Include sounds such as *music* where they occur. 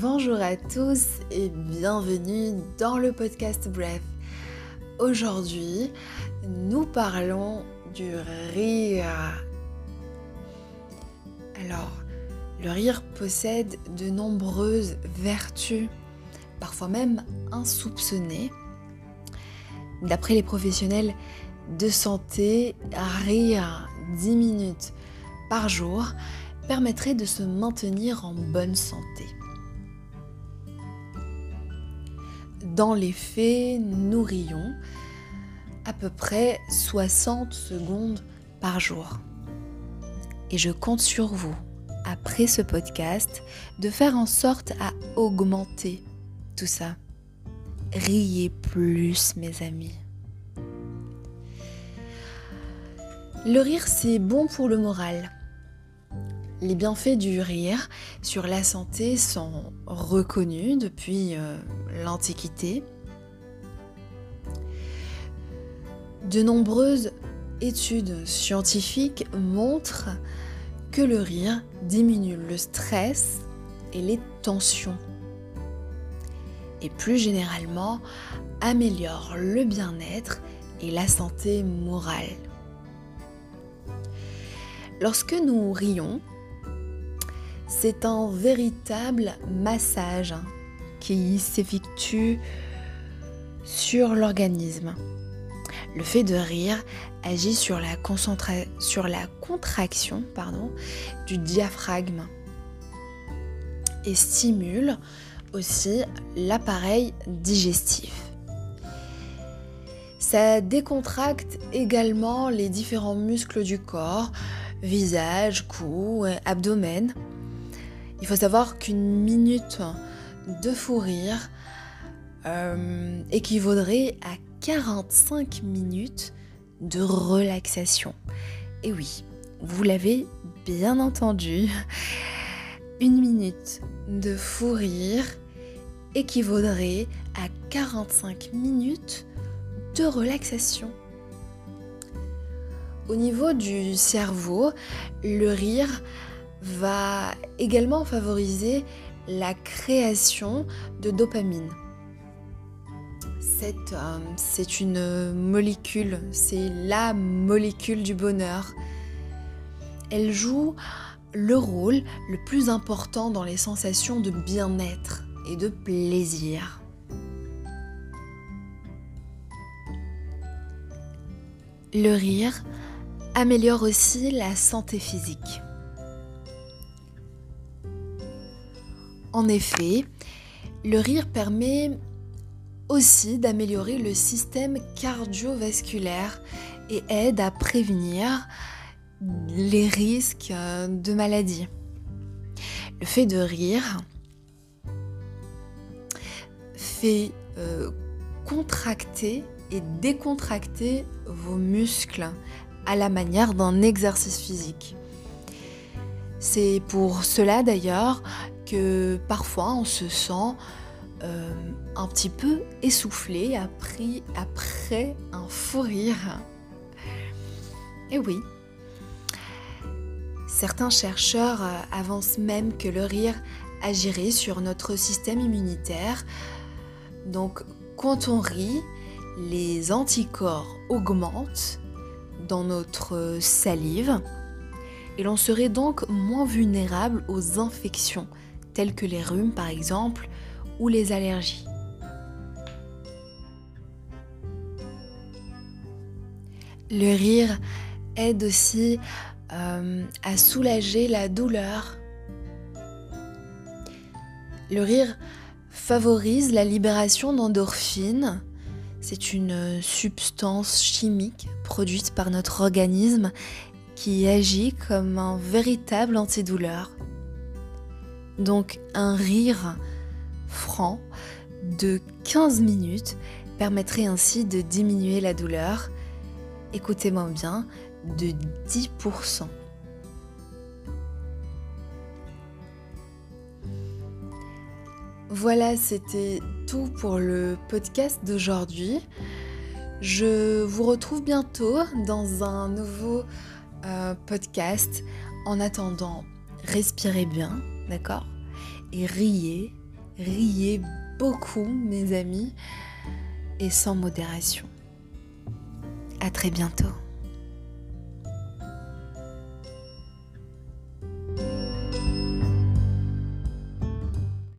Bonjour à tous et bienvenue dans le podcast Bref. Aujourd'hui, nous parlons du rire. Alors, le rire possède de nombreuses vertus, parfois même insoupçonnées. D'après les professionnels de santé, rire 10 minutes par jour permettrait de se maintenir en bonne santé. Dans les faits, nous rions à peu près 60 secondes par jour. Et je compte sur vous, après ce podcast, de faire en sorte à augmenter tout ça. Riez plus, mes amis. Le rire, c'est bon pour le moral. Les bienfaits du rire sur la santé sont reconnus depuis euh, l'Antiquité. De nombreuses études scientifiques montrent que le rire diminue le stress et les tensions. Et plus généralement, améliore le bien-être et la santé morale. Lorsque nous rions, c'est un véritable massage s'effectue sur l'organisme. Le fait de rire agit sur la, sur la contraction du diaphragme et stimule aussi l'appareil digestif. Ça décontracte également les différents muscles du corps, visage, cou, abdomen, il faut savoir qu'une minute de fou rire euh, équivaudrait à 45 minutes de relaxation. Et oui, vous l'avez bien entendu, *laughs* une minute de fou rire équivaudrait à 45 minutes de relaxation. Au niveau du cerveau, le rire va également favoriser la création de dopamine. Euh, c'est une molécule, c'est la molécule du bonheur. Elle joue le rôle le plus important dans les sensations de bien-être et de plaisir. Le rire améliore aussi la santé physique. En effet, le rire permet aussi d'améliorer le système cardiovasculaire et aide à prévenir les risques de maladies. Le fait de rire fait euh, contracter et décontracter vos muscles à la manière d'un exercice physique. C'est pour cela d'ailleurs parfois on se sent euh, un petit peu essoufflé après, un fou rire. Et oui, certains chercheurs euh, avancent même que le rire agirait sur notre système immunitaire. Donc quand on rit, les anticorps augmentent dans notre salive et l'on serait donc moins vulnérable aux infections, telles que les rhumes par exemple, ou les allergies. Le rire aide aussi euh, à soulager la douleur. Le rire favorise la libération d'endorphines. C'est une substance chimique produite par notre organisme qui agit comme un véritable antidouleur. Donc un rire franc de 15 minutes permettrait ainsi de diminuer la douleur, écoutez-moi bien, de 10%. Voilà, c'était tout pour le podcast d'aujourd'hui. Je vous retrouve bientôt dans un nouveau euh, podcast. En attendant, respirez bien, d'accord? Et riez, riez beaucoup, mes amis, et sans modération. À très bientôt.